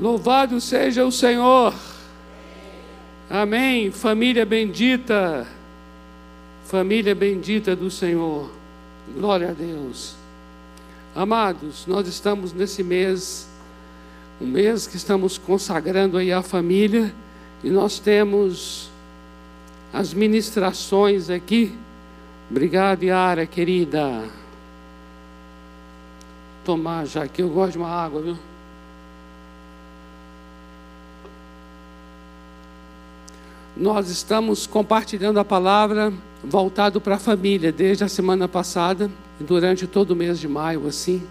Louvado seja o Senhor. Amém. Família bendita. Família bendita do Senhor. Glória a Deus. Amados, nós estamos nesse mês, um mês que estamos consagrando aí a família, e nós temos as ministrações aqui. Obrigado, Yara, querida. Tomar já que eu gosto de uma água, viu? Nós estamos compartilhando a palavra voltado para a família desde a semana passada durante todo o mês de maio, assim.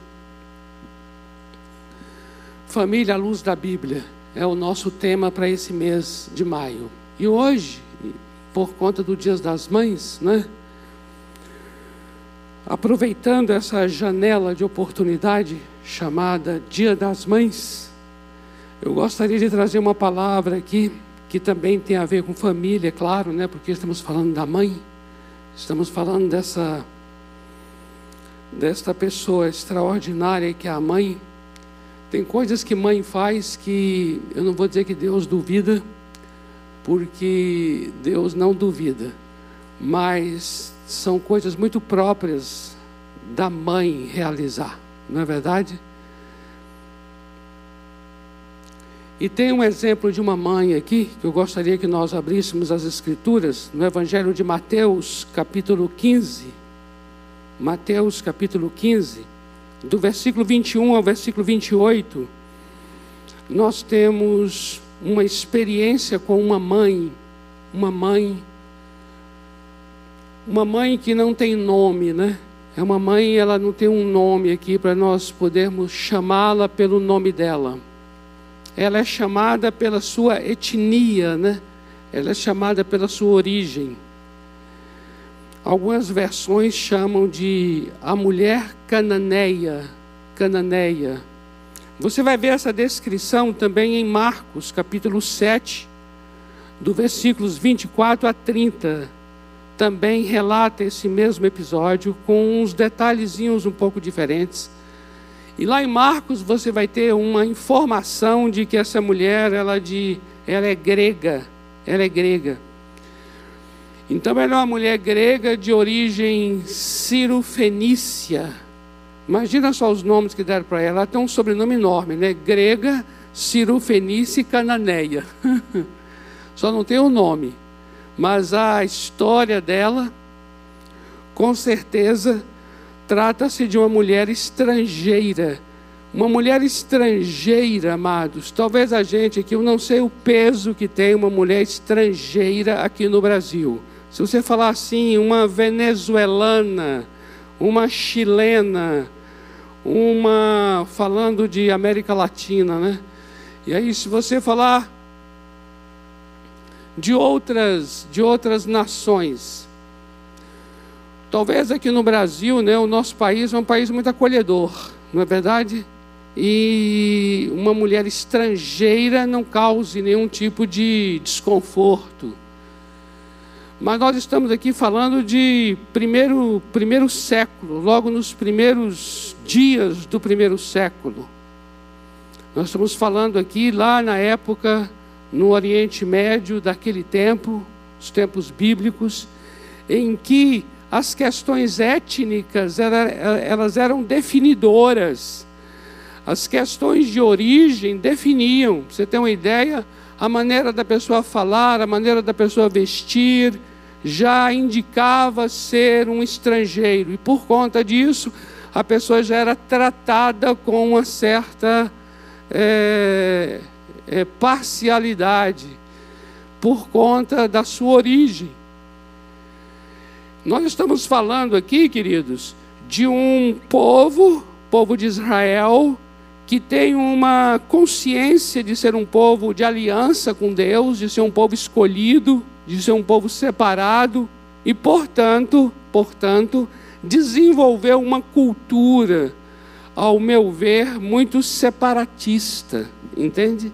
Família à luz da Bíblia é o nosso tema para esse mês de maio. E hoje, por conta do Dia das Mães, né? Aproveitando essa janela de oportunidade chamada Dia das Mães, eu gostaria de trazer uma palavra aqui que também tem a ver com família, claro, né? Porque estamos falando da mãe, estamos falando dessa desta pessoa extraordinária que é a mãe. Tem coisas que mãe faz que eu não vou dizer que Deus duvida, porque Deus não duvida, mas são coisas muito próprias da mãe realizar, não é verdade? E tem um exemplo de uma mãe aqui, que eu gostaria que nós abríssemos as Escrituras, no Evangelho de Mateus, capítulo 15. Mateus, capítulo 15, do versículo 21 ao versículo 28. Nós temos uma experiência com uma mãe, uma mãe, uma mãe que não tem nome, né? É uma mãe, ela não tem um nome aqui para nós podermos chamá-la pelo nome dela ela é chamada pela sua etnia, né? Ela é chamada pela sua origem. Algumas versões chamam de a mulher cananeia, cananeia. Você vai ver essa descrição também em Marcos, capítulo 7, do versículos 24 a 30. Também relata esse mesmo episódio com uns detalhezinhos um pouco diferentes. E lá em Marcos você vai ter uma informação de que essa mulher, ela, de, ela é grega, ela é grega. Então ela é uma mulher grega de origem cirofenícia. Imagina só os nomes que deram para ela. Ela tem um sobrenome enorme, né? Grega, cirofenícia e cananeia. só não tem o nome. Mas a história dela, com certeza, Trata-se de uma mulher estrangeira. Uma mulher estrangeira, amados. Talvez a gente aqui, eu não sei o peso que tem uma mulher estrangeira aqui no Brasil. Se você falar assim, uma venezuelana, uma chilena, uma falando de América Latina, né? E aí, se você falar de outras, de outras nações, Talvez aqui no Brasil, né, o nosso país é um país muito acolhedor, não é verdade? E uma mulher estrangeira não cause nenhum tipo de desconforto. Mas nós estamos aqui falando de primeiro, primeiro século, logo nos primeiros dias do primeiro século. Nós estamos falando aqui lá na época, no Oriente Médio daquele tempo, os tempos bíblicos, em que as questões étnicas elas eram definidoras. As questões de origem definiam. Você tem uma ideia? A maneira da pessoa falar, a maneira da pessoa vestir, já indicava ser um estrangeiro. E por conta disso, a pessoa já era tratada com uma certa é, é, parcialidade, por conta da sua origem. Nós estamos falando aqui, queridos, de um povo, povo de Israel, que tem uma consciência de ser um povo de aliança com Deus, de ser um povo escolhido, de ser um povo separado e, portanto, portanto, desenvolveu uma cultura, ao meu ver, muito separatista, entende?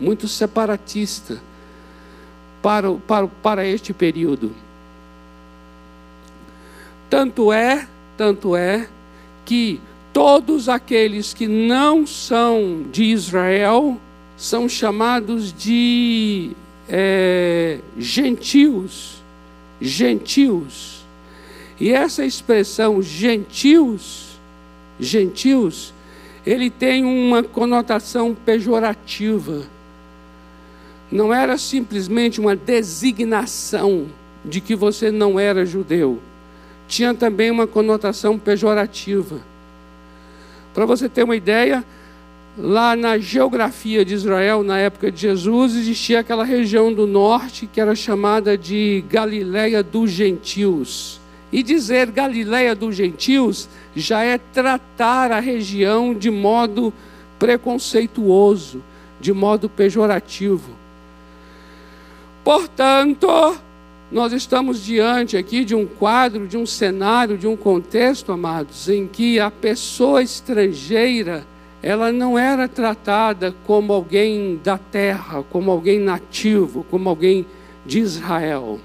Muito separatista para, para, para este período. Tanto é, tanto é que todos aqueles que não são de Israel, são chamados de é, gentios. Gentios. E essa expressão gentios, gentios, ele tem uma conotação pejorativa. Não era simplesmente uma designação de que você não era judeu. Tinha também uma conotação pejorativa. Para você ter uma ideia, lá na geografia de Israel, na época de Jesus, existia aquela região do norte que era chamada de Galileia dos Gentios. E dizer Galileia dos Gentios já é tratar a região de modo preconceituoso, de modo pejorativo. Portanto, nós estamos diante aqui de um quadro, de um cenário, de um contexto, amados, em que a pessoa estrangeira, ela não era tratada como alguém da terra, como alguém nativo, como alguém de Israel.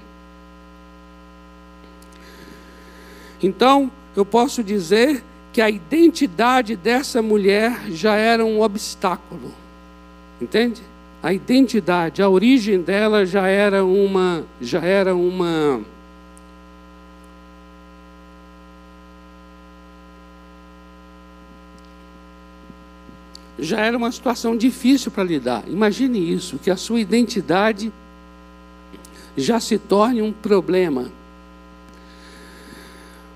Então, eu posso dizer que a identidade dessa mulher já era um obstáculo. Entende? A identidade, a origem dela já era uma, já era uma já era uma situação difícil para lidar. Imagine isso, que a sua identidade já se torne um problema.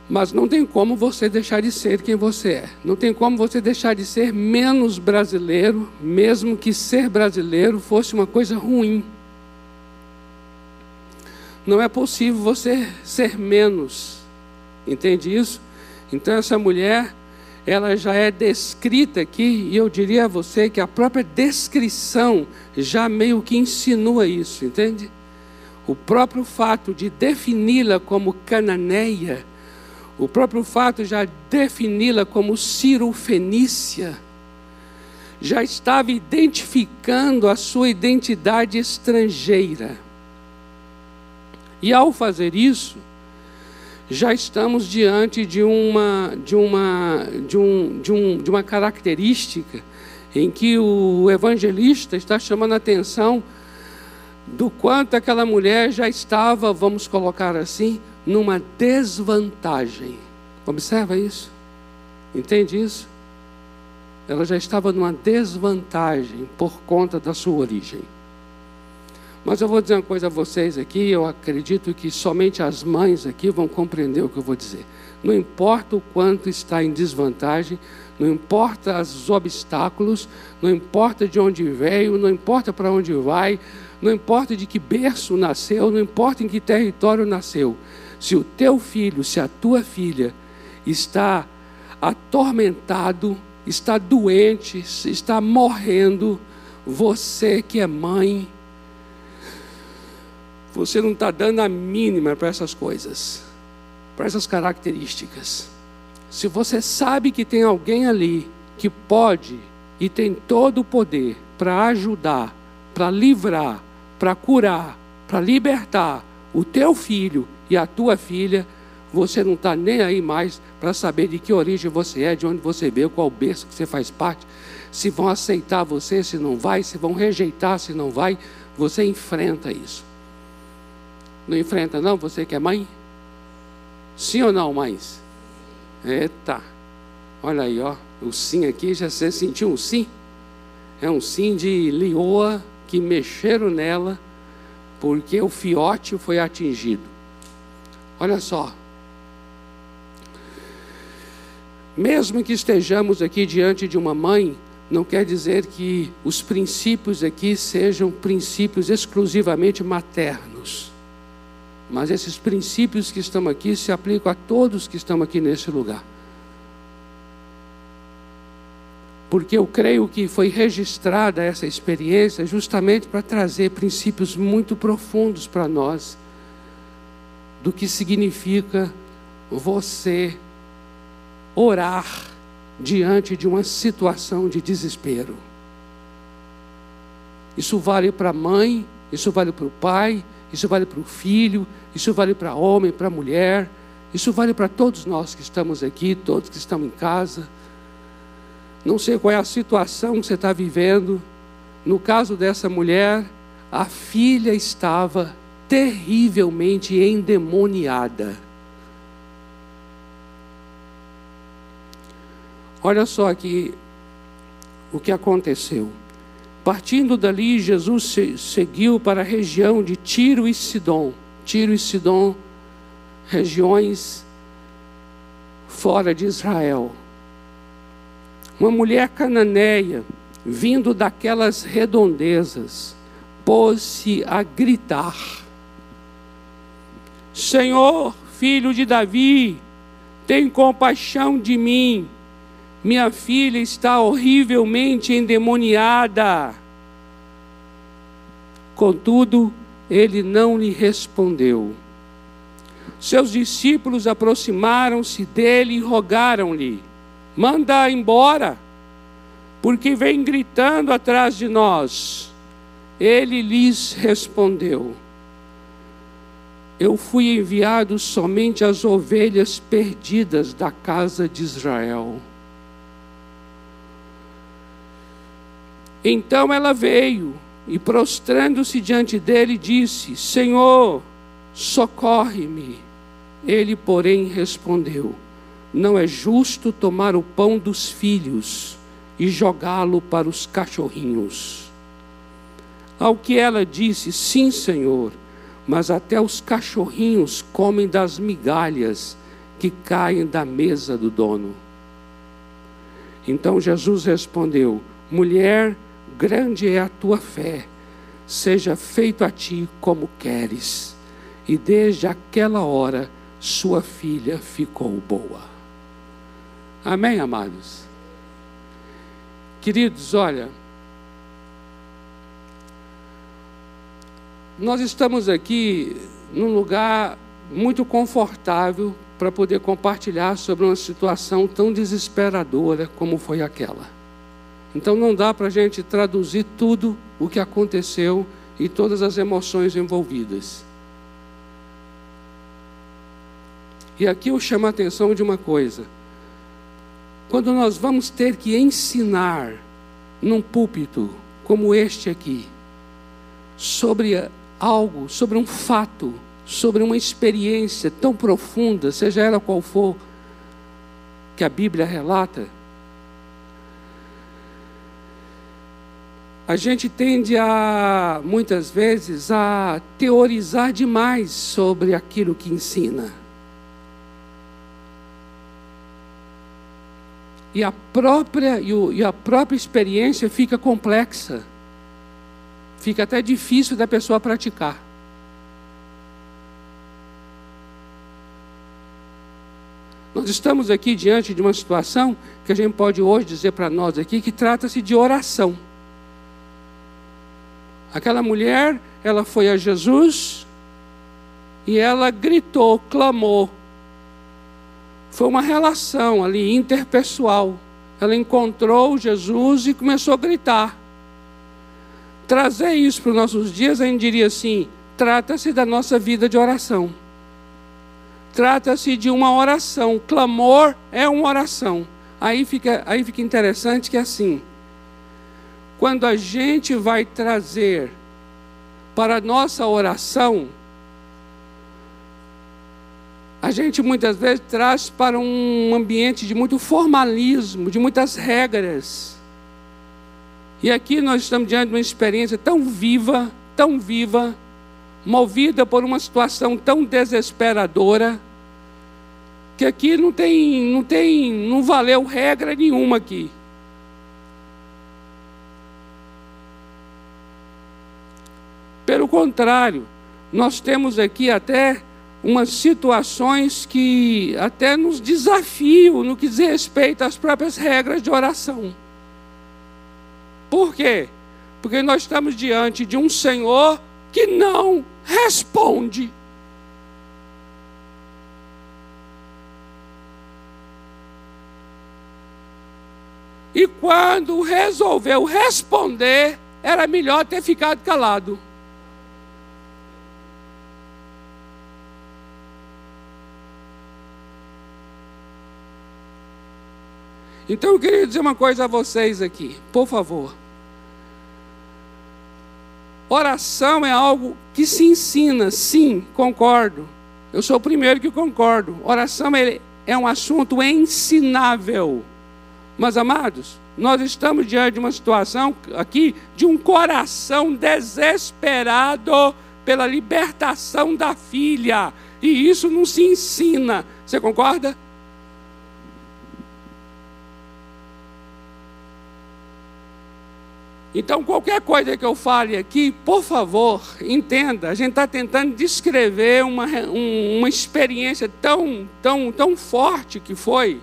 Mas não tem como você deixar de ser quem você é. Não tem como você deixar de ser menos brasileiro, mesmo que ser brasileiro fosse uma coisa ruim. Não é possível você ser menos. Entende isso? Então essa mulher, ela já é descrita aqui, e eu diria a você que a própria descrição já meio que insinua isso, entende? O próprio fato de defini-la como cananeia, o próprio fato já defini-la como Ciro-Fenícia já estava identificando a sua identidade estrangeira. E ao fazer isso, já estamos diante de uma, de uma, de um, de um, de uma característica em que o evangelista está chamando a atenção do quanto aquela mulher já estava, vamos colocar assim, numa desvantagem. Observa isso? Entende isso? Ela já estava numa desvantagem por conta da sua origem. Mas eu vou dizer uma coisa a vocês aqui, eu acredito que somente as mães aqui vão compreender o que eu vou dizer. Não importa o quanto está em desvantagem, não importa os obstáculos, não importa de onde veio, não importa para onde vai, não importa de que berço nasceu, não importa em que território nasceu. Se o teu filho, se a tua filha está atormentado, está doente, está morrendo, você que é mãe, você não está dando a mínima para essas coisas, para essas características. Se você sabe que tem alguém ali que pode e tem todo o poder para ajudar, para livrar, para curar, para libertar o teu filho e a tua filha, você não está nem aí mais para saber de que origem você é, de onde você veio, qual berço que você faz parte, se vão aceitar você, se não vai, se vão rejeitar, se não vai, você enfrenta isso. Não enfrenta não, você que é mãe? Sim ou não, mães? Eita, olha aí, ó, o sim aqui, já você sentiu um sim? É um sim de lioa que mexeram nela porque o fiote foi atingido. Olha só. Mesmo que estejamos aqui diante de uma mãe, não quer dizer que os princípios aqui sejam princípios exclusivamente maternos. Mas esses princípios que estão aqui se aplicam a todos que estão aqui nesse lugar. Porque eu creio que foi registrada essa experiência justamente para trazer princípios muito profundos para nós do que significa você orar diante de uma situação de desespero. Isso vale para a mãe, isso vale para o pai, isso vale para o filho, isso vale para homem, para mulher, isso vale para todos nós que estamos aqui, todos que estão em casa. Não sei qual é a situação que você está vivendo, No caso dessa mulher, a filha estava terrivelmente endemoniada. Olha só aqui o que aconteceu. Partindo dali, Jesus seguiu para a região de Tiro e Sidom. Tiro e Sidom, regiões fora de Israel. Uma mulher cananeia, vindo daquelas redondezas, pôs-se a gritar: Senhor, filho de Davi, tem compaixão de mim. Minha filha está horrivelmente endemoniada. Contudo, ele não lhe respondeu. Seus discípulos aproximaram-se dele e rogaram-lhe: Manda embora, porque vem gritando atrás de nós. Ele lhes respondeu: Eu fui enviado somente às ovelhas perdidas da casa de Israel. Então ela veio e, prostrando-se diante dele, disse: Senhor, socorre-me. Ele, porém, respondeu: Não é justo tomar o pão dos filhos e jogá-lo para os cachorrinhos. Ao que ela disse: Sim, Senhor, mas até os cachorrinhos comem das migalhas que caem da mesa do dono. Então Jesus respondeu: Mulher, grande é a tua fé, seja feito a ti como queres. E desde aquela hora sua filha ficou boa. Amém, amados? Queridos, olha, nós estamos aqui num lugar muito confortável para poder compartilhar sobre uma situação tão desesperadora como foi aquela. Então não dá para a gente traduzir tudo o que aconteceu e todas as emoções envolvidas. E aqui eu chamo a atenção de uma coisa. Quando nós vamos ter que ensinar num púlpito como este aqui, sobre algo, sobre um fato, sobre uma experiência tão profunda, seja ela qual for, que a Bíblia relata, a gente tende a, muitas vezes, a teorizar demais sobre aquilo que ensina. E a própria, e a própria experiência fica complexa. Fica até difícil da pessoa praticar. Nós estamos aqui diante de uma situação que a gente pode hoje dizer para nós aqui que trata-se de oração. Aquela mulher, ela foi a Jesus e ela gritou, clamou. Foi uma relação ali interpessoal. Ela encontrou Jesus e começou a gritar. Trazer isso para os nossos dias, a gente diria assim: trata-se da nossa vida de oração. Trata-se de uma oração. Clamor é uma oração. Aí fica, aí fica interessante que assim quando a gente vai trazer para a nossa oração, a gente muitas vezes traz para um ambiente de muito formalismo, de muitas regras. E aqui nós estamos diante de uma experiência tão viva, tão viva, movida por uma situação tão desesperadora, que aqui não tem, não tem, não valeu regra nenhuma aqui. Pelo contrário, nós temos aqui até umas situações que até nos desafiam no que diz respeito às próprias regras de oração. Por quê? Porque nós estamos diante de um Senhor que não responde. E quando resolveu responder, era melhor ter ficado calado. Então eu queria dizer uma coisa a vocês aqui, por favor. oração é algo que se ensina, sim, concordo. Eu sou o primeiro que concordo. Oração é, é um assunto ensinável. Mas, amados, nós estamos diante de uma situação aqui de um coração desesperado pela libertação da filha. E isso não se ensina. Você concorda? Então, qualquer coisa que eu fale aqui, por favor, entenda. A gente está tentando descrever uma, uma experiência tão, tão, tão forte que foi.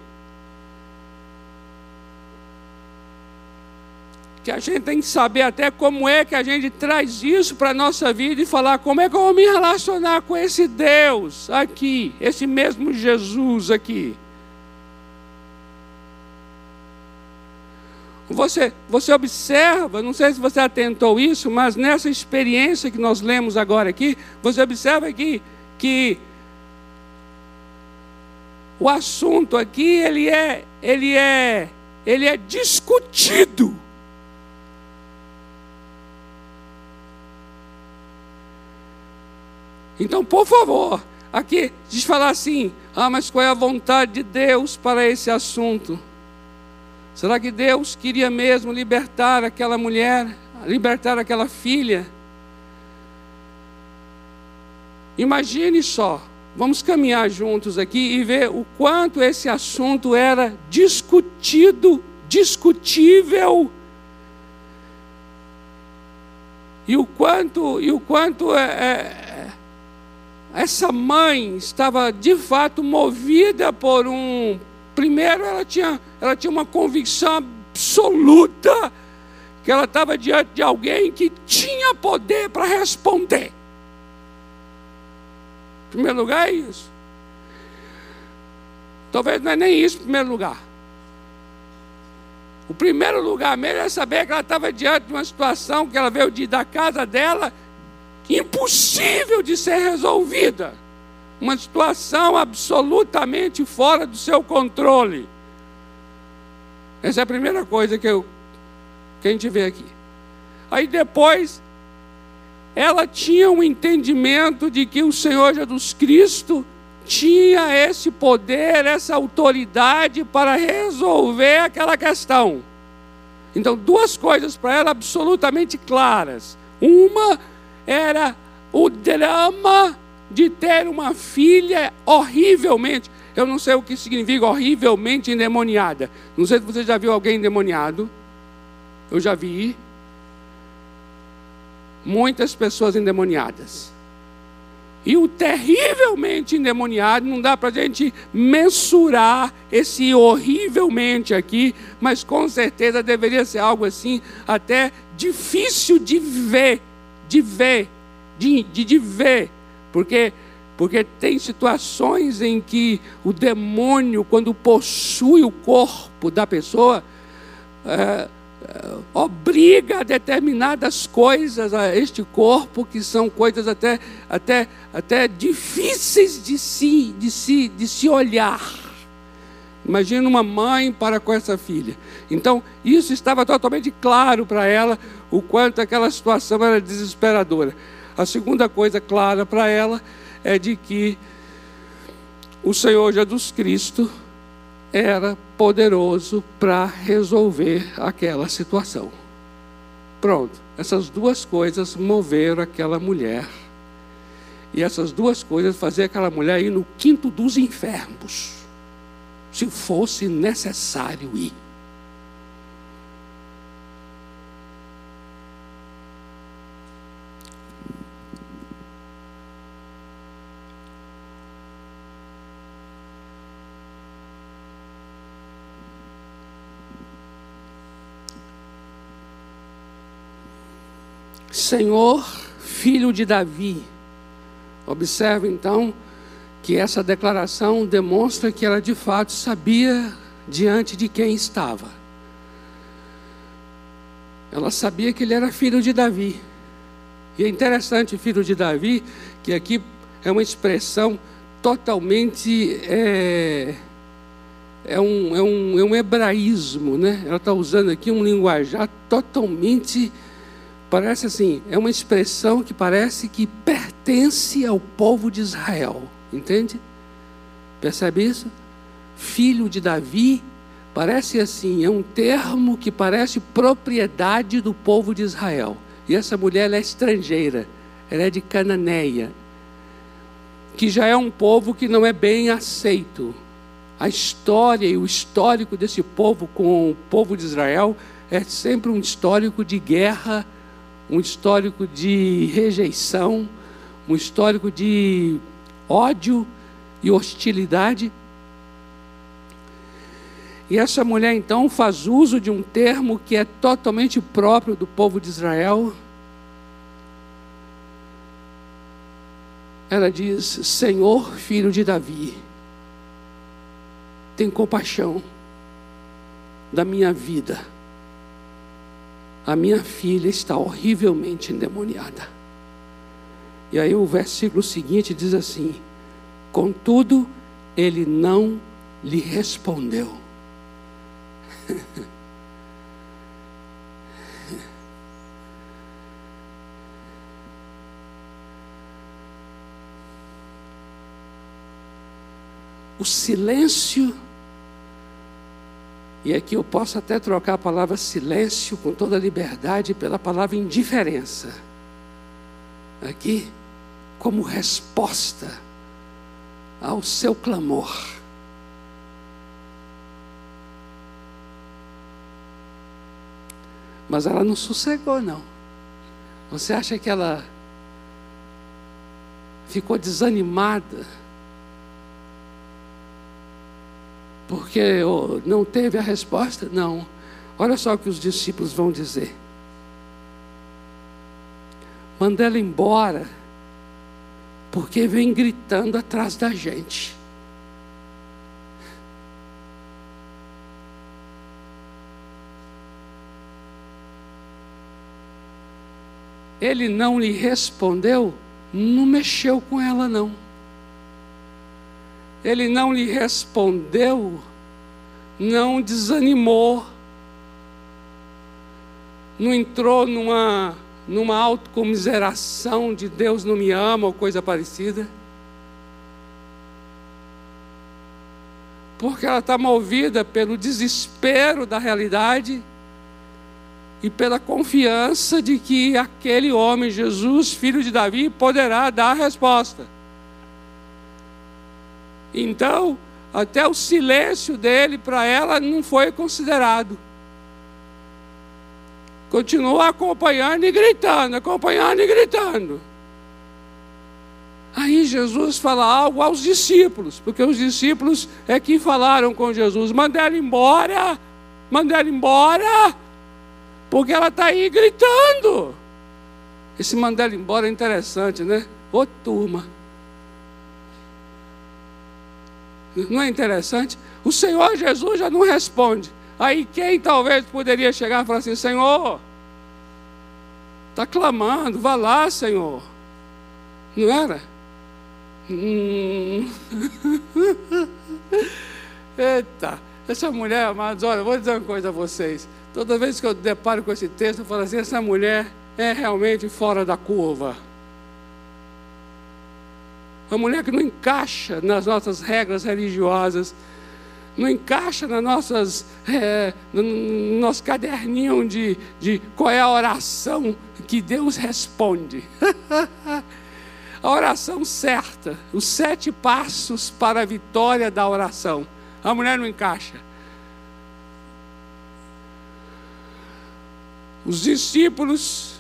Que a gente tem que saber até como é que a gente traz isso para a nossa vida e falar como é que eu vou me relacionar com esse Deus aqui, esse mesmo Jesus aqui. Você, você observa, não sei se você atentou isso, mas nessa experiência que nós lemos agora aqui, você observa aqui que o assunto aqui ele é, ele é, ele é discutido. Então, por favor, aqui diz falar assim: ah, mas qual é a vontade de Deus para esse assunto? Será que Deus queria mesmo libertar aquela mulher, libertar aquela filha? Imagine só, vamos caminhar juntos aqui e ver o quanto esse assunto era discutido, discutível. E o quanto, e o quanto é, é, essa mãe estava de fato movida por um Primeiro, ela tinha, ela tinha uma convicção absoluta que ela estava diante de alguém que tinha poder para responder. Em primeiro lugar, é isso. Talvez não é nem isso em primeiro lugar. O primeiro lugar mesmo é saber que ela estava diante de uma situação que ela veio de, da casa dela impossível de ser resolvida uma situação absolutamente fora do seu controle. Essa é a primeira coisa que, eu, que a gente vê aqui. Aí depois, ela tinha um entendimento de que o Senhor Jesus Cristo tinha esse poder, essa autoridade para resolver aquela questão. Então, duas coisas para ela absolutamente claras. Uma era o drama de ter uma filha horrivelmente, eu não sei o que significa horrivelmente endemoniada. Não sei se você já viu alguém endemoniado. Eu já vi muitas pessoas endemoniadas. E o terrivelmente endemoniado, não dá para a gente mensurar esse horrivelmente aqui, mas com certeza deveria ser algo assim, até difícil de ver, de ver, de, de, de ver porque, porque tem situações em que o demônio, quando possui o corpo da pessoa, é, é, obriga determinadas coisas a este corpo que são coisas até, até, até difíceis de se, de, se, de se olhar. Imagina uma mãe para com essa filha. Então, isso estava totalmente claro para ela, o quanto aquela situação era desesperadora. A segunda coisa clara para ela é de que o Senhor Jesus Cristo era poderoso para resolver aquela situação. Pronto, essas duas coisas moveram aquela mulher. E essas duas coisas faziam aquela mulher ir no quinto dos infernos, se fosse necessário ir. Senhor, filho de Davi. Observe então que essa declaração demonstra que ela de fato sabia diante de quem estava. Ela sabia que ele era filho de Davi. E é interessante, filho de Davi, que aqui é uma expressão totalmente. É, é, um, é, um, é um hebraísmo, né? Ela está usando aqui um linguajar totalmente Parece assim, é uma expressão que parece que pertence ao povo de Israel, entende? Percebe isso? Filho de Davi, parece assim, é um termo que parece propriedade do povo de Israel. E essa mulher é estrangeira, ela é de Cananeia, que já é um povo que não é bem aceito. A história e o histórico desse povo com o povo de Israel é sempre um histórico de guerra um histórico de rejeição, um histórico de ódio e hostilidade. E essa mulher então faz uso de um termo que é totalmente próprio do povo de Israel. Ela diz: Senhor, filho de Davi, tem compaixão da minha vida a minha filha está horrivelmente endemoniada. E aí o versículo seguinte diz assim: Contudo, ele não lhe respondeu. o silêncio e aqui eu posso até trocar a palavra silêncio com toda liberdade pela palavra indiferença. Aqui, como resposta ao seu clamor. Mas ela não sossegou, não. Você acha que ela ficou desanimada? Porque não teve a resposta? Não. Olha só o que os discípulos vão dizer. Manda ela embora, porque vem gritando atrás da gente. Ele não lhe respondeu, não mexeu com ela, não ele não lhe respondeu, não desanimou, não entrou numa, numa autocomiseração de Deus não me ama ou coisa parecida. Porque ela está movida pelo desespero da realidade e pela confiança de que aquele homem, Jesus, filho de Davi, poderá dar a resposta. Então, até o silêncio dele para ela não foi considerado. Continua acompanhando e gritando, acompanhando e gritando. Aí Jesus fala algo aos discípulos, porque os discípulos é que falaram com Jesus: manda ela embora, manda ela embora, porque ela está aí gritando. Esse mandar ela embora é interessante, né? Ô turma. Não é interessante? O Senhor Jesus já não responde. Aí quem talvez poderia chegar e falar assim: Senhor, está clamando, vá lá, Senhor. Não era? Hum. Eita, essa mulher, amados, olha, vou dizer uma coisa a vocês. Toda vez que eu deparo com esse texto, eu falo assim: essa mulher é realmente fora da curva uma mulher que não encaixa nas nossas regras religiosas, não encaixa nas nossas, é, no, no nosso caderninho de, de qual é a oração que Deus responde. a oração certa, os sete passos para a vitória da oração. A mulher não encaixa. Os discípulos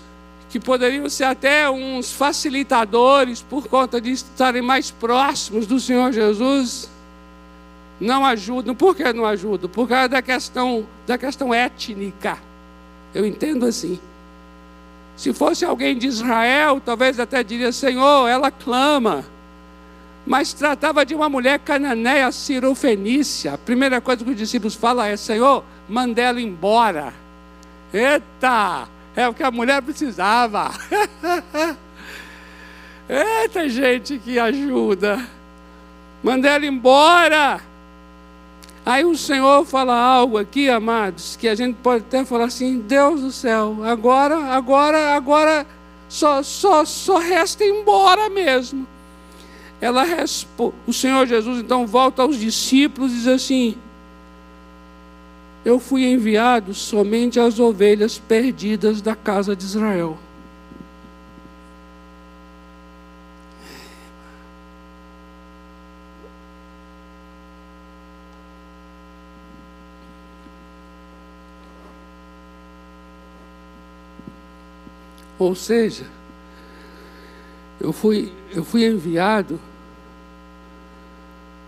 que poderiam ser até uns facilitadores por conta de estarem mais próximos do Senhor Jesus, não ajudam. Por que não ajudam? Por causa da questão, da questão étnica. Eu entendo assim. Se fosse alguém de Israel, talvez até diria: Senhor, ela clama. Mas tratava de uma mulher cananeia, cirofenícia. A primeira coisa que os discípulos falam é: Senhor, manda ela embora. Eita! É o que a mulher precisava. Eita, gente que ajuda. Manda ela embora. Aí o Senhor fala algo aqui, amados, que a gente pode até falar assim: Deus do céu, agora, agora, agora, só, só, só resta ir embora mesmo. Ela o Senhor Jesus então volta aos discípulos e diz assim: Eu fui enviado somente às ovelhas perdidas da casa de Israel. Ou seja, eu fui, eu fui enviado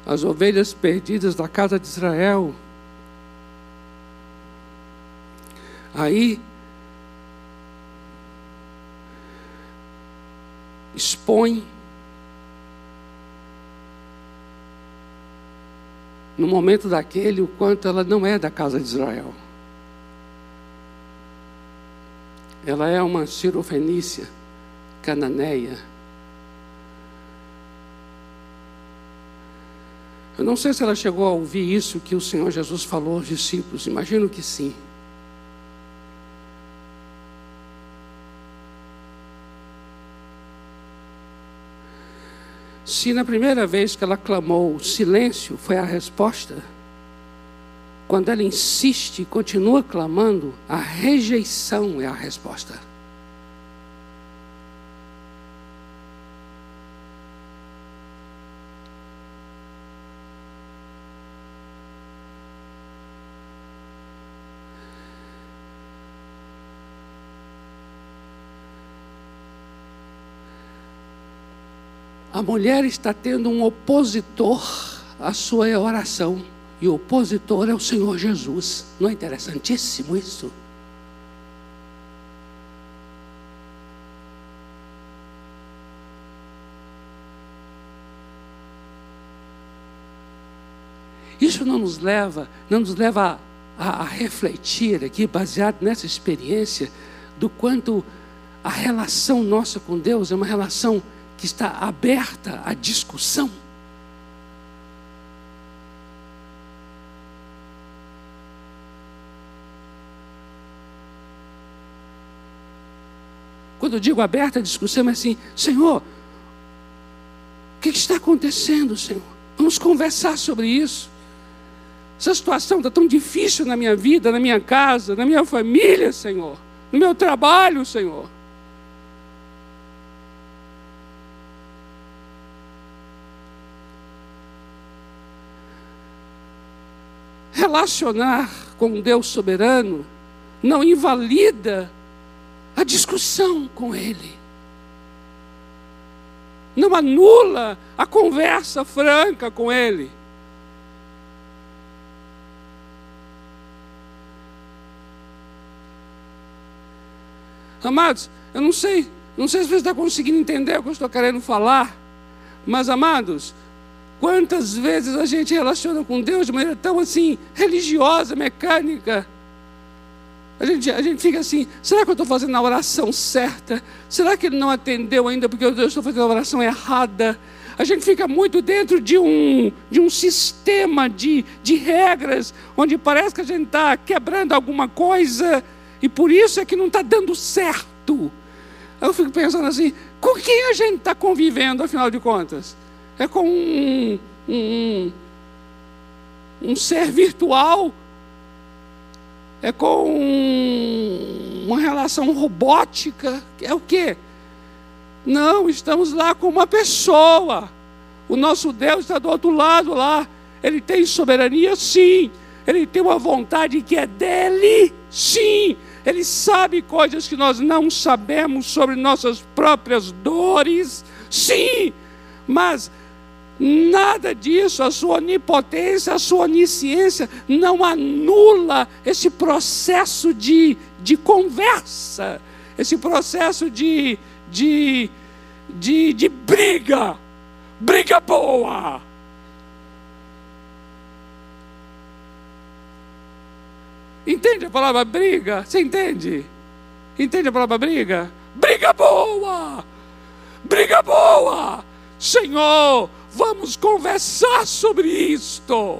às ovelhas perdidas da casa de Israel. Aí expõe no momento daquele o quanto ela não é da casa de Israel. Ela é uma cirofenícia cananeia. Eu não sei se ela chegou a ouvir isso que o Senhor Jesus falou aos discípulos, imagino que sim. Se na primeira vez que ela clamou, silêncio foi a resposta, quando ela insiste e continua clamando, a rejeição é a resposta. A mulher está tendo um opositor à sua oração. E o opositor é o Senhor Jesus. Não é interessantíssimo isso? Isso não nos leva, não nos leva a, a, refletir aqui, baseado nessa experiência, do quanto a relação nossa com Deus é uma relação que está aberta à discussão. Quando eu digo aberta a discussão, é assim: Senhor, o que está acontecendo, Senhor? Vamos conversar sobre isso. Essa situação está tão difícil na minha vida, na minha casa, na minha família, Senhor, no meu trabalho, Senhor. Relacionar com Deus soberano não invalida a discussão com Ele. Não anula a conversa franca com Ele. Amados, eu não sei, não sei se você está conseguindo entender o que eu estou querendo falar, mas amados, quantas vezes a gente relaciona com Deus de maneira tão assim, religiosa, mecânica, a gente, a gente fica assim: será que eu estou fazendo a oração certa? Será que ele não atendeu ainda porque eu estou fazendo a oração errada? A gente fica muito dentro de um, de um sistema de, de regras, onde parece que a gente está quebrando alguma coisa e por isso é que não está dando certo. Eu fico pensando assim: com quem a gente está convivendo, afinal de contas? É com um, um, um ser virtual é com uma relação robótica. É o quê? Não, estamos lá com uma pessoa. O nosso Deus está do outro lado lá. Ele tem soberania, sim. Ele tem uma vontade que é dele, sim. Ele sabe coisas que nós não sabemos sobre nossas próprias dores, sim. Mas Nada disso, a sua onipotência, a sua onisciência não anula esse processo de, de conversa, esse processo de, de, de, de briga, briga boa. Entende a palavra briga? Você entende? Entende a palavra briga? Briga boa! Briga boa! Senhor, Vamos conversar sobre isto.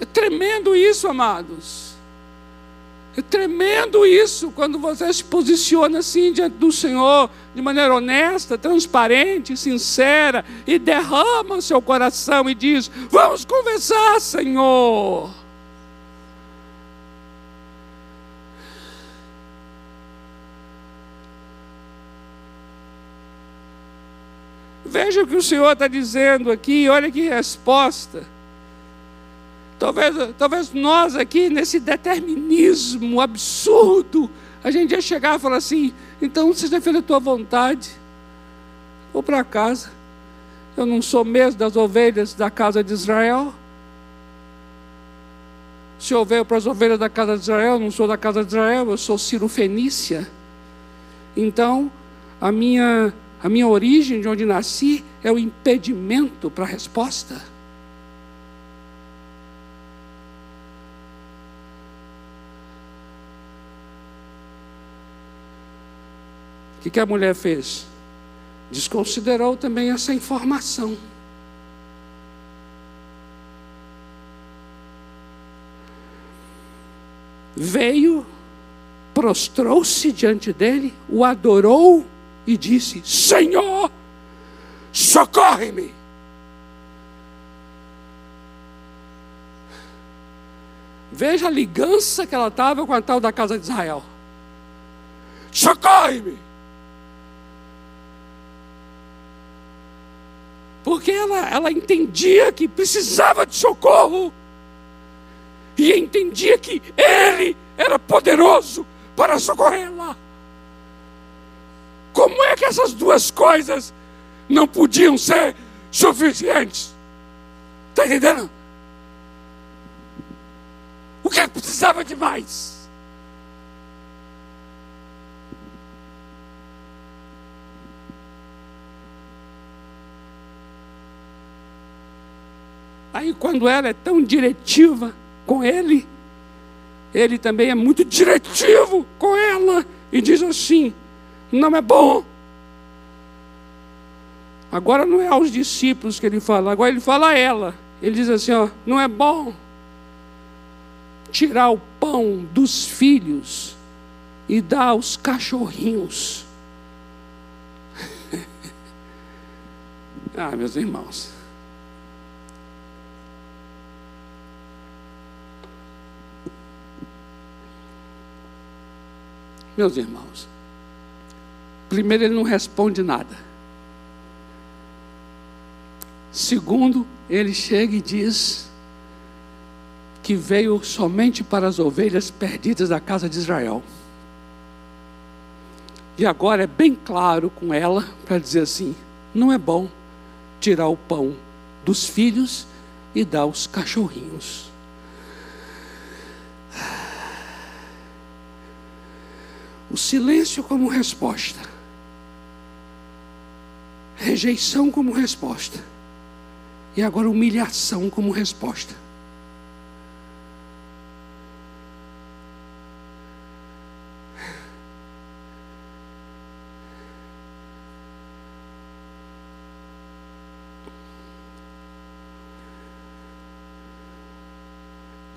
É tremendo isso, amados. É tremendo isso quando você se posiciona assim diante do Senhor de maneira honesta, transparente, sincera e derrama o seu coração e diz: Vamos conversar, Senhor. Veja o que o Senhor está dizendo aqui, olha que resposta. Talvez, talvez nós aqui, nesse determinismo absurdo, a gente ia chegar e falar assim: então seja feita a tua vontade, vou para casa. Eu não sou mesmo das ovelhas da casa de Israel. Se eu veio para as ovelhas da casa de Israel, eu não sou da casa de Israel, eu sou Ciro Fenícia. Então, a minha, a minha origem, de onde nasci, é o impedimento para a resposta. que, que a mulher fez? Desconsiderou também essa informação. Veio, prostrou-se diante dele, o adorou e disse: Senhor, socorre-me. Veja a ligança que ela estava com a tal da casa de Israel. Socorre-me. porque ela, ela entendia que precisava de socorro, e entendia que Ele era poderoso para socorrê-la. Como é que essas duas coisas não podiam ser suficientes? Está entendendo? O que precisava de mais? Aí, quando ela é tão diretiva com ele, ele também é muito diretivo com ela e diz assim: não é bom. Agora não é aos discípulos que ele fala, agora ele fala a ela. Ele diz assim: ó, não é bom tirar o pão dos filhos e dar aos cachorrinhos. ah, meus irmãos. Meus irmãos, primeiro, ele não responde nada. Segundo, ele chega e diz que veio somente para as ovelhas perdidas da casa de Israel. E agora é bem claro com ela para dizer assim: não é bom tirar o pão dos filhos e dar aos cachorrinhos. O silêncio como resposta. Rejeição como resposta. E agora humilhação como resposta.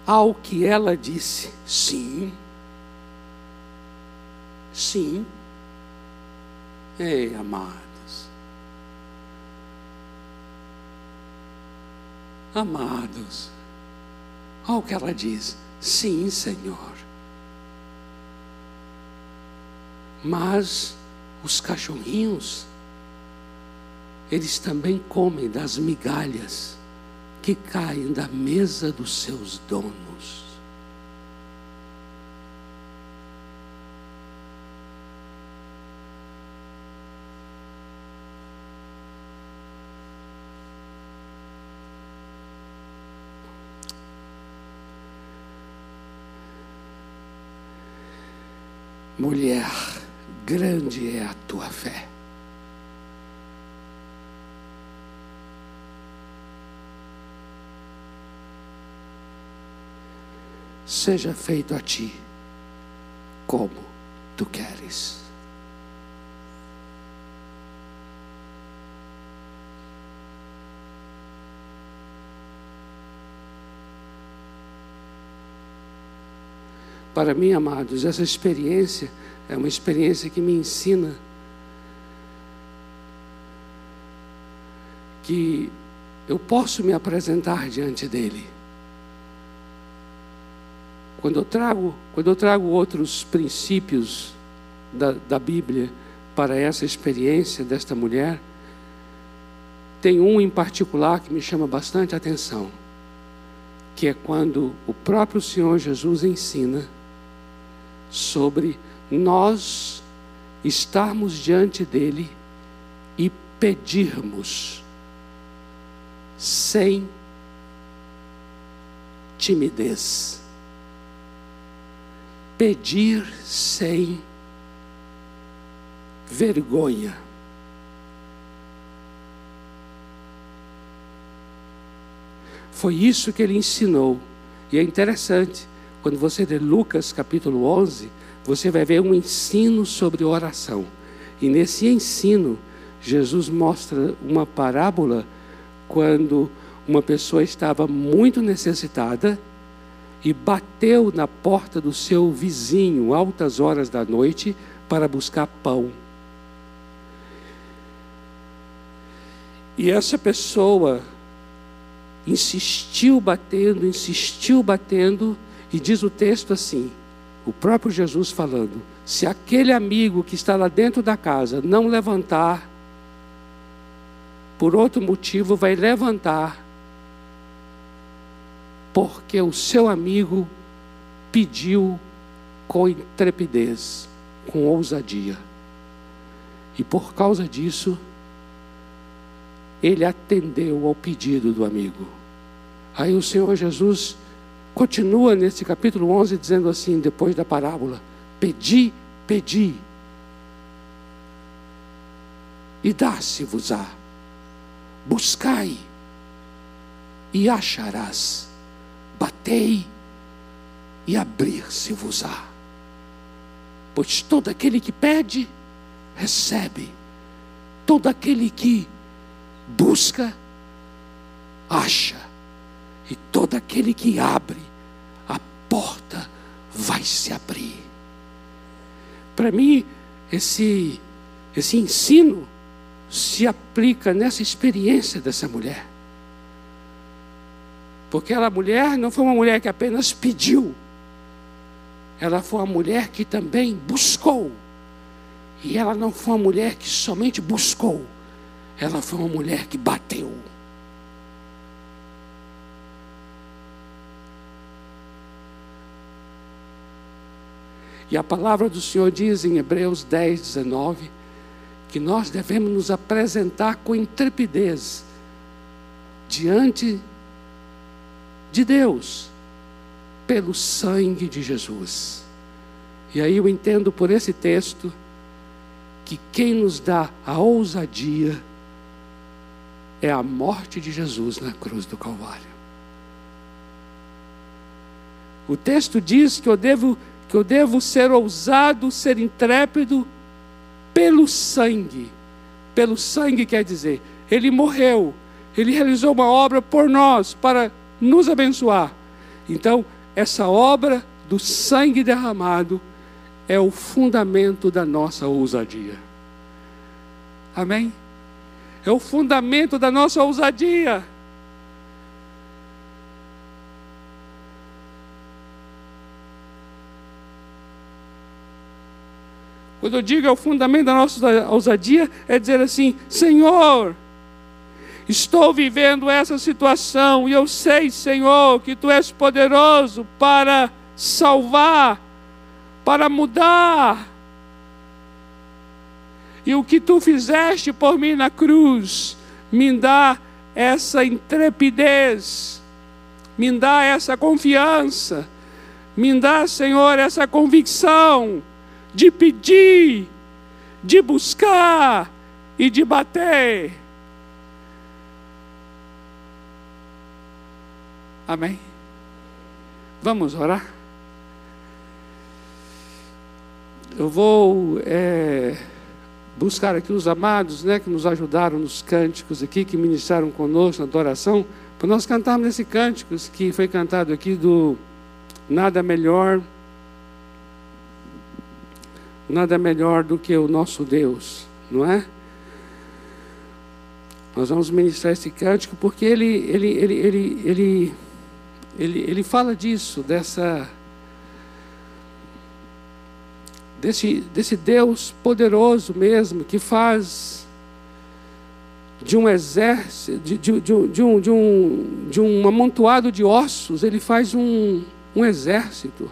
Ao que ela disse, sim. Sim. Ei, amados. Amados. Olha o que ela diz. Sim, Senhor. Mas os cachorrinhos, eles também comem das migalhas que caem da mesa dos seus donos. mulher, grande é a tua fé. Seja feito a ti como tu queres. Para mim, amados, essa experiência é uma experiência que me ensina que eu posso me apresentar diante dele. Quando eu trago, quando eu trago outros princípios da, da Bíblia para essa experiência desta mulher, tem um em particular que me chama bastante atenção, que é quando o próprio Senhor Jesus ensina sobre nós estarmos diante dele e pedirmos sem timidez. Pedir sem vergonha. Foi isso que ele ensinou. E é interessante, quando você lê Lucas capítulo 11, você vai ver um ensino sobre oração. E nesse ensino, Jesus mostra uma parábola quando uma pessoa estava muito necessitada e bateu na porta do seu vizinho altas horas da noite para buscar pão. E essa pessoa insistiu batendo, insistiu batendo, e diz o texto assim: o próprio Jesus falando: se aquele amigo que está lá dentro da casa não levantar, por outro motivo vai levantar, porque o seu amigo pediu com intrepidez, com ousadia. E por causa disso, ele atendeu ao pedido do amigo. Aí o Senhor Jesus continua nesse capítulo 11 dizendo assim, depois da parábola: Pedi, pedi, e dá-se-vos-á. Buscai, e acharás. Batei, e abrir-se-vos-á. Pois todo aquele que pede, recebe. Todo aquele que busca, acha. E todo aquele que abre, a porta vai se abrir. Para mim, esse, esse ensino se aplica nessa experiência dessa mulher. Porque aquela mulher não foi uma mulher que apenas pediu, ela foi uma mulher que também buscou. E ela não foi uma mulher que somente buscou, ela foi uma mulher que bateu. E a palavra do Senhor diz em Hebreus 10, 19, que nós devemos nos apresentar com intrepidez diante de Deus, pelo sangue de Jesus. E aí eu entendo por esse texto que quem nos dá a ousadia é a morte de Jesus na cruz do Calvário. O texto diz que eu devo, que eu devo ser ousado, ser intrépido pelo sangue. Pelo sangue quer dizer, ele morreu, ele realizou uma obra por nós para nos abençoar. Então, essa obra do sangue derramado é o fundamento da nossa ousadia. Amém? é o fundamento da nossa ousadia. Quando eu digo é o fundamento da nossa ousadia, é dizer assim: Senhor, estou vivendo essa situação e eu sei, Senhor, que Tu és poderoso para salvar, para mudar e o que tu fizeste por mim na cruz, me dá essa intrepidez, me dá essa confiança, me dá, Senhor, essa convicção de pedir, de buscar e de bater. Amém? Vamos orar? Eu vou. É buscar aqui os amados, né, que nos ajudaram nos cânticos aqui, que ministraram conosco na adoração, para nós cantarmos esse cântico que foi cantado aqui do Nada Melhor nada melhor do que o nosso Deus, não é? Nós vamos ministrar esse cântico porque ele, ele, ele, ele, ele, ele, ele fala disso, dessa, desse, desse Deus poderoso mesmo, que faz de um exército, de, de, de, de, um, de, um, de um amontoado de ossos, ele faz um, um exército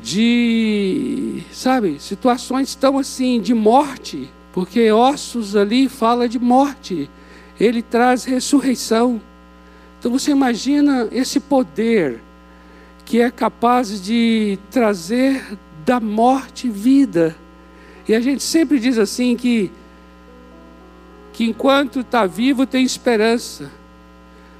de, sabe, situações tão assim de morte, porque ossos ali fala de morte. Ele traz ressurreição. Então você imagina esse poder que é capaz de trazer da morte vida. E a gente sempre diz assim que que enquanto está vivo tem esperança.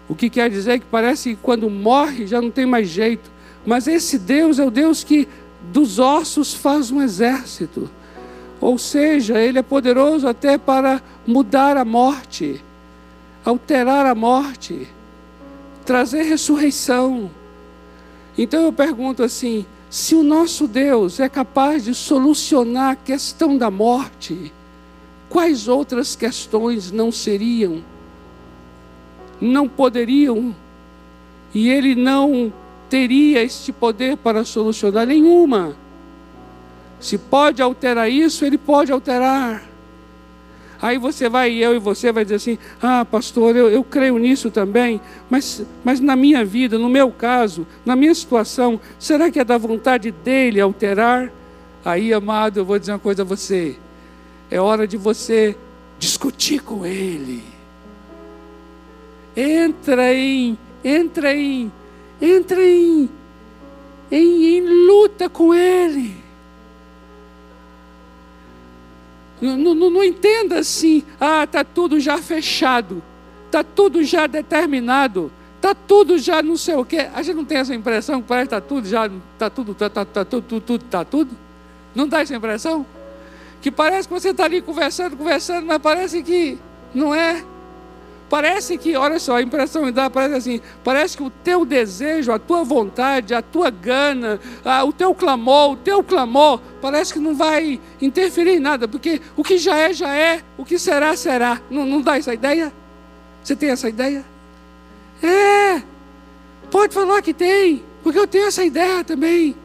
O que quer dizer que parece que quando morre já não tem mais jeito. Mas esse Deus é o Deus que dos ossos faz um exército. Ou seja, ele é poderoso até para mudar a morte, alterar a morte, trazer ressurreição. Então eu pergunto assim: se o nosso Deus é capaz de solucionar a questão da morte, quais outras questões não seriam? Não poderiam? E ele não teria este poder para solucionar nenhuma. Se pode alterar isso, ele pode alterar. Aí você vai, eu e você vai dizer assim: ah, pastor, eu, eu creio nisso também, mas, mas na minha vida, no meu caso, na minha situação, será que é da vontade dele alterar? Aí, amado, eu vou dizer uma coisa a você: é hora de você discutir com ele. Entra em, entra em Entra em, em, em luta com Ele. Não, não, não entenda assim, ah, está tudo já fechado, está tudo já determinado, está tudo já não sei o quê. A gente não tem essa impressão que parece que está tudo já, está tudo, está tá, tá, tudo, tudo, tudo, está tudo? Não dá essa impressão? Que parece que você está ali conversando, conversando, mas parece que não é. Parece que, olha só, a impressão me dá, parece assim, parece que o teu desejo, a tua vontade, a tua gana, a, o teu clamor, o teu clamor, parece que não vai interferir em nada, porque o que já é, já é, o que será, será. Não, não dá essa ideia? Você tem essa ideia? É, pode falar que tem, porque eu tenho essa ideia também.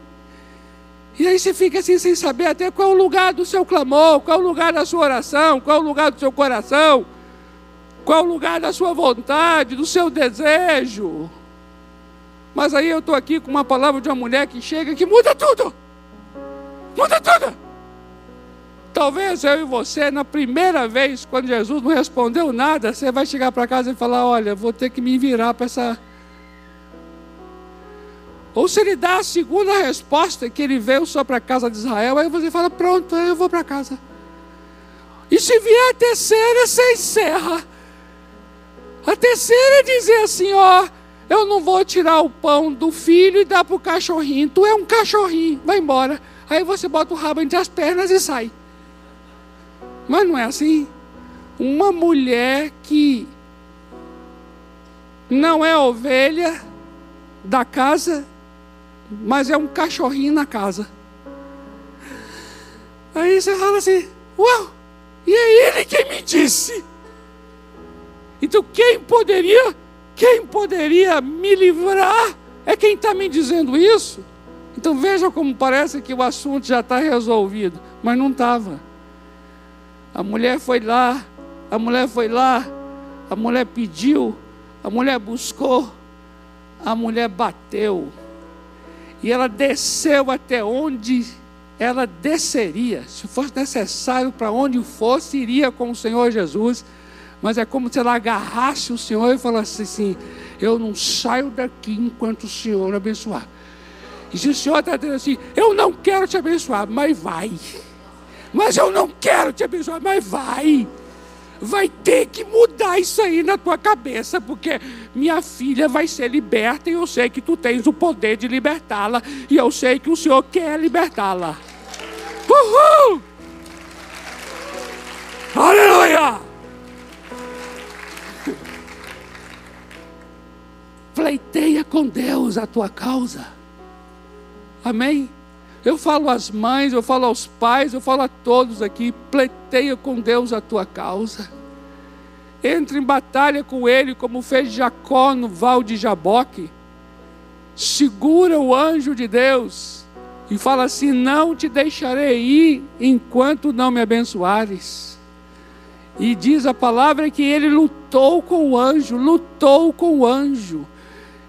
E aí você fica assim sem saber até qual é o lugar do seu clamor, qual é o lugar da sua oração, qual é o lugar do seu coração. Qual o lugar da sua vontade, do seu desejo? Mas aí eu estou aqui com uma palavra de uma mulher que chega que muda tudo. Muda tudo. Talvez eu e você, na primeira vez, quando Jesus não respondeu nada, você vai chegar para casa e falar: Olha, vou ter que me virar para essa. Ou se ele dá a segunda resposta, que ele veio só para a casa de Israel, aí você fala: Pronto, eu vou para casa. E se vier a terceira, você encerra. A terceira é dizer assim: ó, eu não vou tirar o pão do filho e dar para o cachorrinho. Tu é um cachorrinho, vai embora. Aí você bota o rabo entre as pernas e sai. Mas não é assim. Uma mulher que não é ovelha da casa, mas é um cachorrinho na casa. Aí você fala assim: Uau, e é ele quem me disse. Então quem poderia, quem poderia me livrar é quem está me dizendo isso. Então veja como parece que o assunto já está resolvido, mas não estava. A mulher foi lá, a mulher foi lá, a mulher pediu, a mulher buscou, a mulher bateu. E ela desceu até onde ela desceria. Se fosse necessário para onde fosse, iria com o Senhor Jesus mas é como se ela agarrasse o Senhor e falasse assim: Eu não saio daqui enquanto o Senhor abençoar. E se o Senhor está dizendo assim: Eu não quero te abençoar, mas vai. Mas eu não quero te abençoar, mas vai. Vai ter que mudar isso aí na tua cabeça, porque minha filha vai ser liberta e eu sei que tu tens o poder de libertá-la, e eu sei que o Senhor quer libertá-la. Uhul! Aleluia! Pleiteia com Deus a tua causa. Amém? Eu falo às mães, eu falo aos pais, eu falo a todos aqui, pleiteia com Deus a tua causa. Entre em batalha com Ele, como fez Jacó no val de Jaboque. Segura o anjo de Deus e fala assim: Não te deixarei ir enquanto não me abençoares. E diz a palavra que ele lutou com o anjo, lutou com o anjo.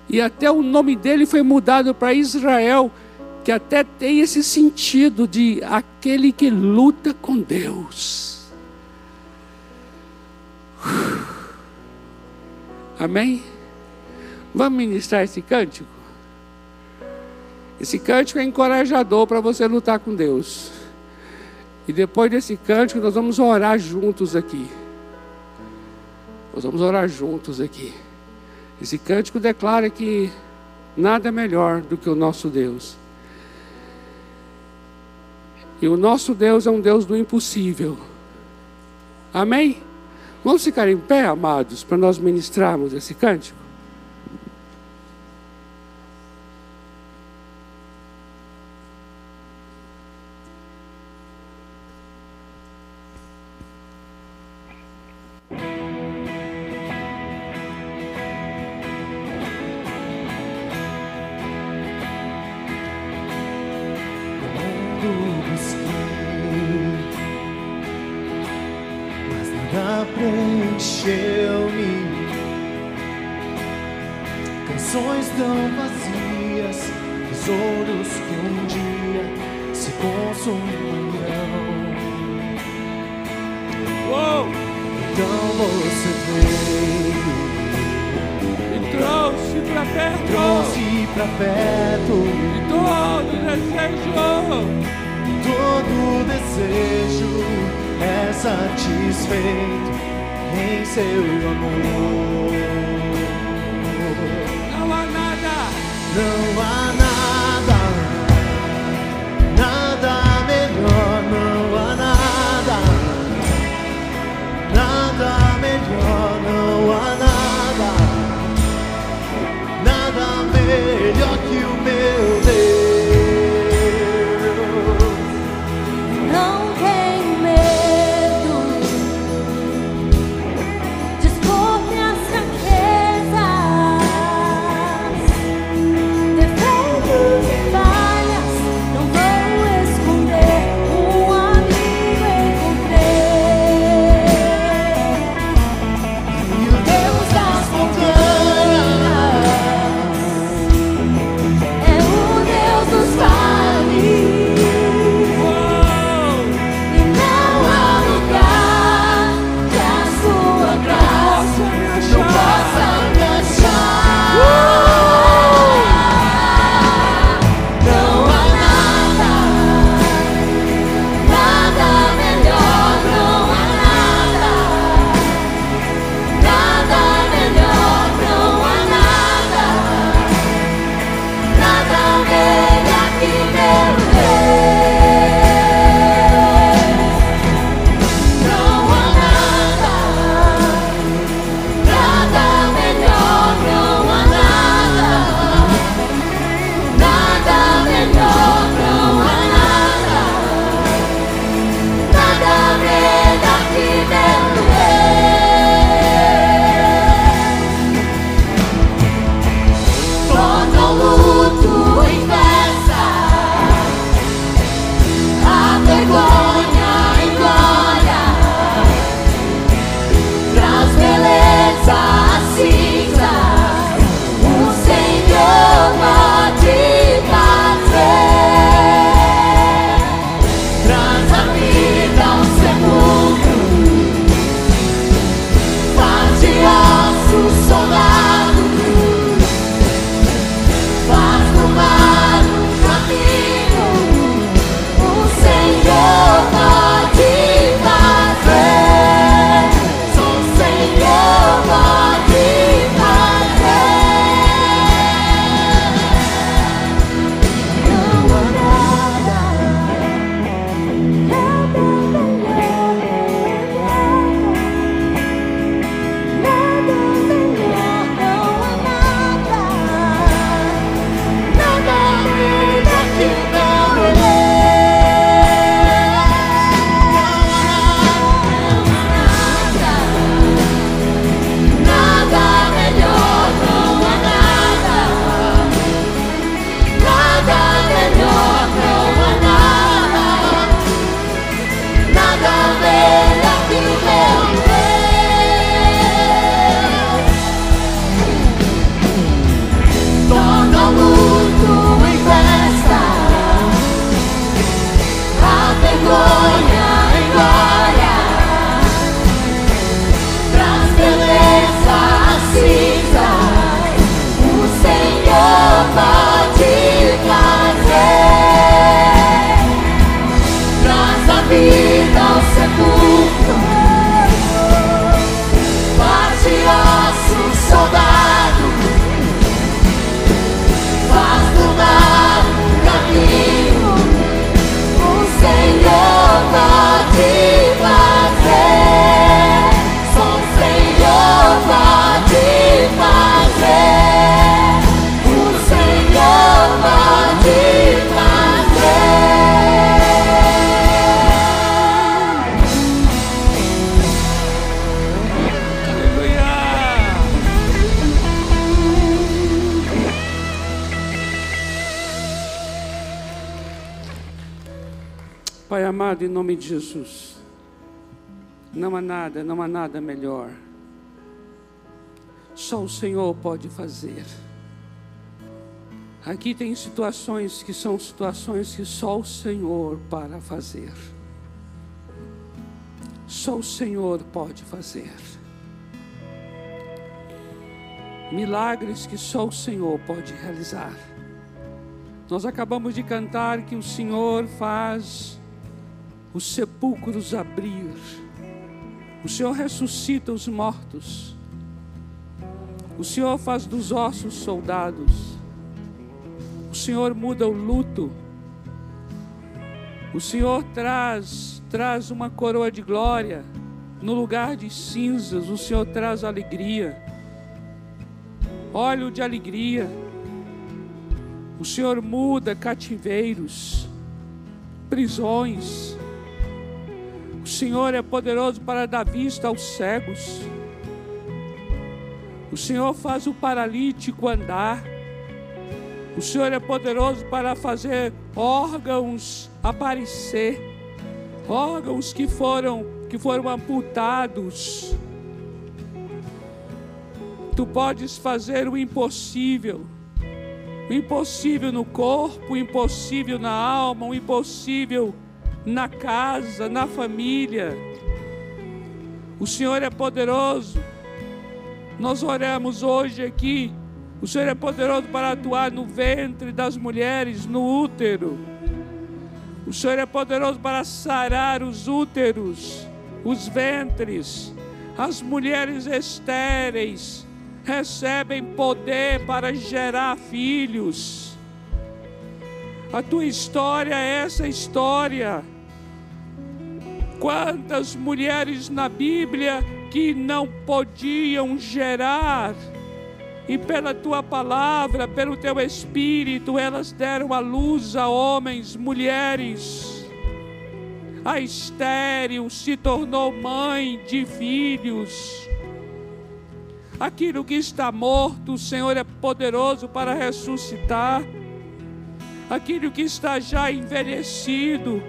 E até o nome dele foi mudado para Israel que até tem esse sentido de aquele que luta com Deus. Amém? Vamos ministrar esse cântico? Esse cântico é encorajador para você lutar com Deus. E depois desse cântico, nós vamos orar juntos aqui. Nós vamos orar juntos aqui. Esse cântico declara que nada é melhor do que o nosso Deus. E o nosso Deus é um Deus do impossível. Amém? Vamos ficar em pé, amados, para nós ministrarmos esse cântico? encheu-me. Canções tão vazias, tesouros que um dia se consumirão. Uou! Então você veio e trouxe pra perto, trouxe pra perto e todo desejo, todo desejo é satisfeito the pode fazer. Aqui tem situações que são situações que só o Senhor para fazer. Só o Senhor pode fazer. Milagres que só o Senhor pode realizar. Nós acabamos de cantar que o Senhor faz os sepulcros abrir. O Senhor ressuscita os mortos. O Senhor faz dos ossos soldados. O Senhor muda o luto. O Senhor traz, traz uma coroa de glória. No lugar de cinzas, o Senhor traz alegria. Óleo de alegria. O Senhor muda cativeiros, prisões. O Senhor é poderoso para dar vista aos cegos. O Senhor faz o paralítico andar. O Senhor é poderoso para fazer órgãos aparecer, órgãos que foram que foram amputados. Tu podes fazer o impossível. O impossível no corpo, o impossível na alma, o impossível na casa, na família. O Senhor é poderoso. Nós oramos hoje aqui o Senhor é poderoso para atuar no ventre das mulheres, no útero. O Senhor é poderoso para sarar os úteros, os ventres. As mulheres estéreis recebem poder para gerar filhos. A tua história é essa história. Quantas mulheres na Bíblia que não podiam gerar? e pela tua palavra, pelo teu espírito, elas deram a luz a homens, mulheres. A estéril se tornou mãe de filhos. Aquilo que está morto, o Senhor é poderoso para ressuscitar. Aquilo que está já envelhecido,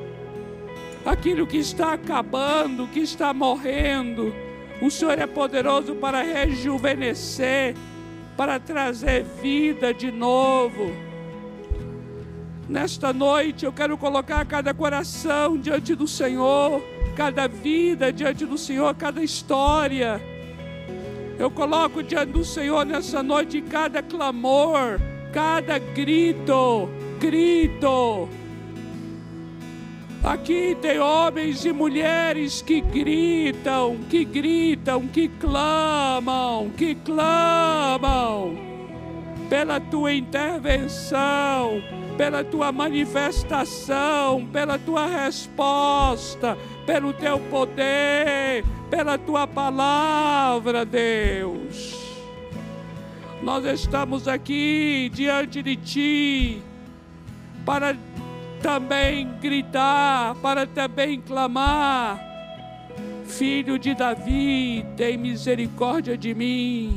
aquilo que está acabando, que está morrendo, o Senhor é poderoso para rejuvenescer para trazer vida de novo. Nesta noite eu quero colocar cada coração diante do Senhor, cada vida diante do Senhor, cada história. Eu coloco diante do Senhor nessa noite cada clamor, cada grito, grito Aqui tem homens e mulheres que gritam, que gritam, que clamam, que clamam pela tua intervenção, pela tua manifestação, pela tua resposta, pelo teu poder, pela tua palavra, Deus. Nós estamos aqui diante de ti para também gritar, para também clamar: Filho de Davi, tem misericórdia de mim.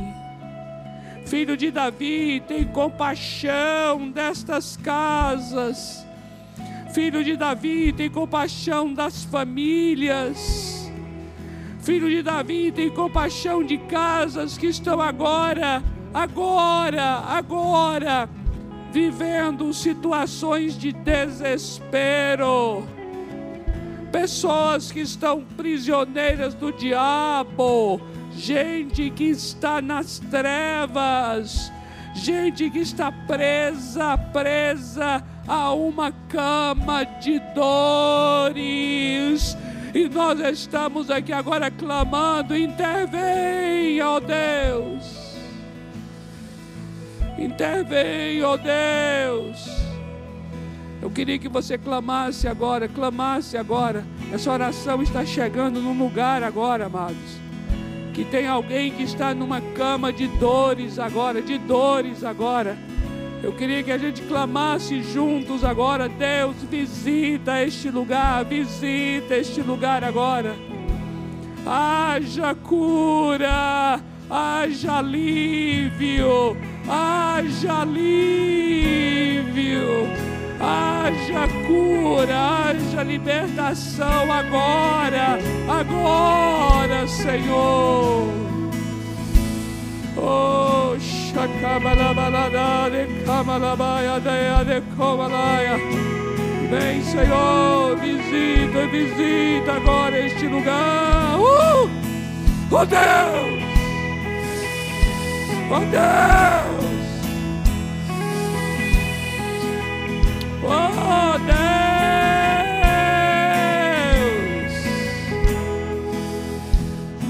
Filho de Davi, tem compaixão destas casas. Filho de Davi, tem compaixão das famílias. Filho de Davi, tem compaixão de casas que estão agora, agora, agora vivendo situações de desespero, pessoas que estão prisioneiras do diabo, gente que está nas trevas, gente que está presa, presa a uma cama de dores. E nós estamos aqui agora clamando: intervenha, ó Deus Intervém, ó oh Deus. Eu queria que você clamasse agora, clamasse agora. Essa oração está chegando num lugar agora, amados. Que tem alguém que está numa cama de dores agora, de dores agora. Eu queria que a gente clamasse juntos agora. Deus, visita este lugar, visita este lugar agora. Haja cura, haja alívio haja alívio, haja cura, haja libertação agora, agora, Senhor. Oh. Vem, Senhor, visita, visita agora este lugar. Uh! Oh Deus! Oh Deus! Oh Deus!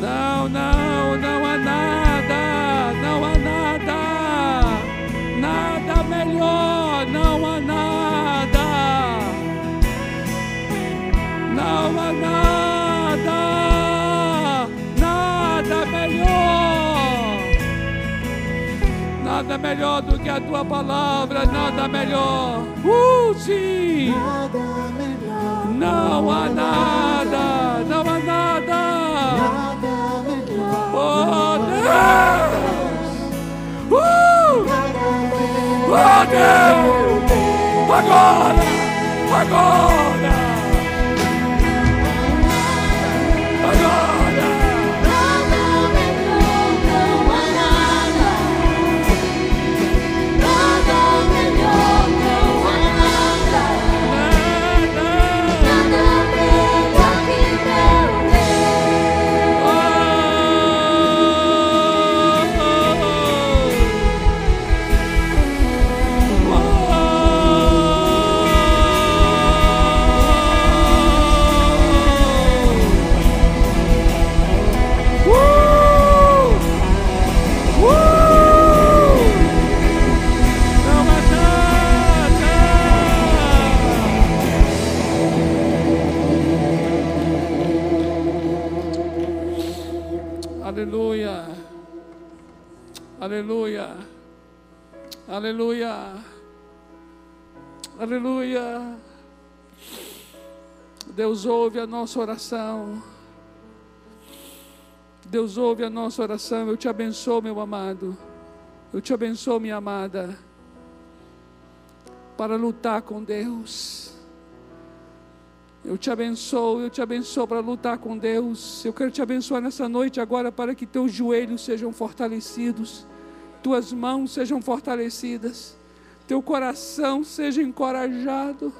Não, não, não há nada, nada melhor do que a tua palavra, nada melhor. Uh, sim! Nada melhor, Não há nada, não há nada. nada melhor, Oh Deus! Uh! Oh Deus! Agora! Agora! Deus ouve a nossa oração. Deus ouve a nossa oração. Eu te abençoo, meu amado. Eu te abençoo, minha amada. Para lutar com Deus. Eu te abençoo, eu te abençoo para lutar com Deus. Eu quero te abençoar nessa noite agora para que teus joelhos sejam fortalecidos, tuas mãos sejam fortalecidas, teu coração seja encorajado.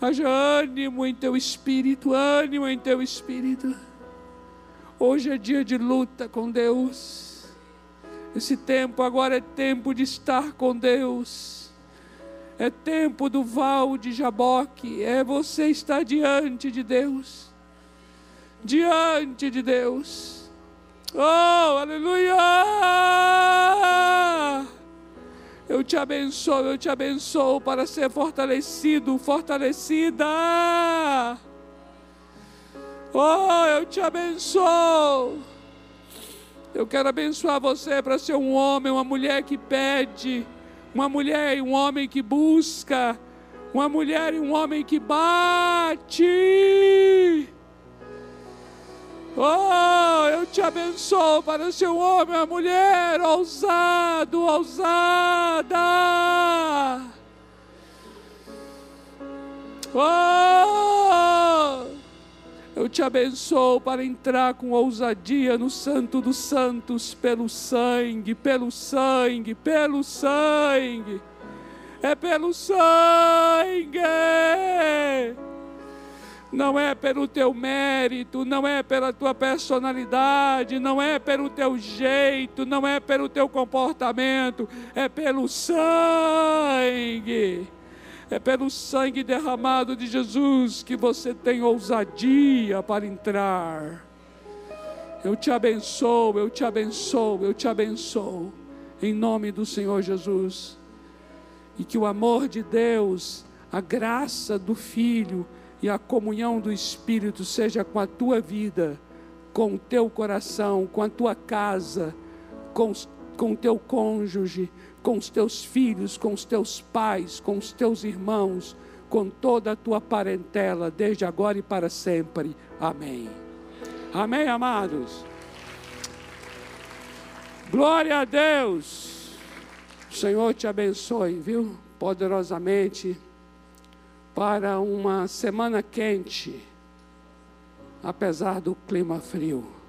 Haja ânimo em teu espírito, ânimo em teu espírito. Hoje é dia de luta com Deus. Esse tempo agora é tempo de estar com Deus. É tempo do val de Jaboque. É você estar diante de Deus. Diante de Deus. Oh, aleluia! Eu te abençoo, eu te abençoo para ser fortalecido, fortalecida. Oh, eu te abençoo. Eu quero abençoar você para ser um homem, uma mulher que pede, uma mulher e um homem que busca, uma mulher e um homem que bate. Oh, eu te abençoo para ser um homem, uma mulher ousado, ousada. Oh, eu te abençoo para entrar com ousadia no Santo dos Santos, pelo sangue, pelo sangue, pelo sangue. É pelo sangue. Não é pelo teu mérito, não é pela tua personalidade, não é pelo teu jeito, não é pelo teu comportamento, é pelo sangue. É pelo sangue derramado de Jesus que você tem ousadia para entrar. Eu te abençoo, eu te abençoo, eu te abençoo, em nome do Senhor Jesus. E que o amor de Deus, a graça do Filho e a comunhão do Espírito seja com a tua vida, com o teu coração, com a tua casa, com, o teu cônjuge, com os teus filhos, com os teus pais, com os teus irmãos, com toda a tua parentela, desde agora e para sempre. Amém. Amém, amados. Glória a Deus. O Senhor te abençoe, viu? poderosamente para uma semana quente, apesar do clima frio.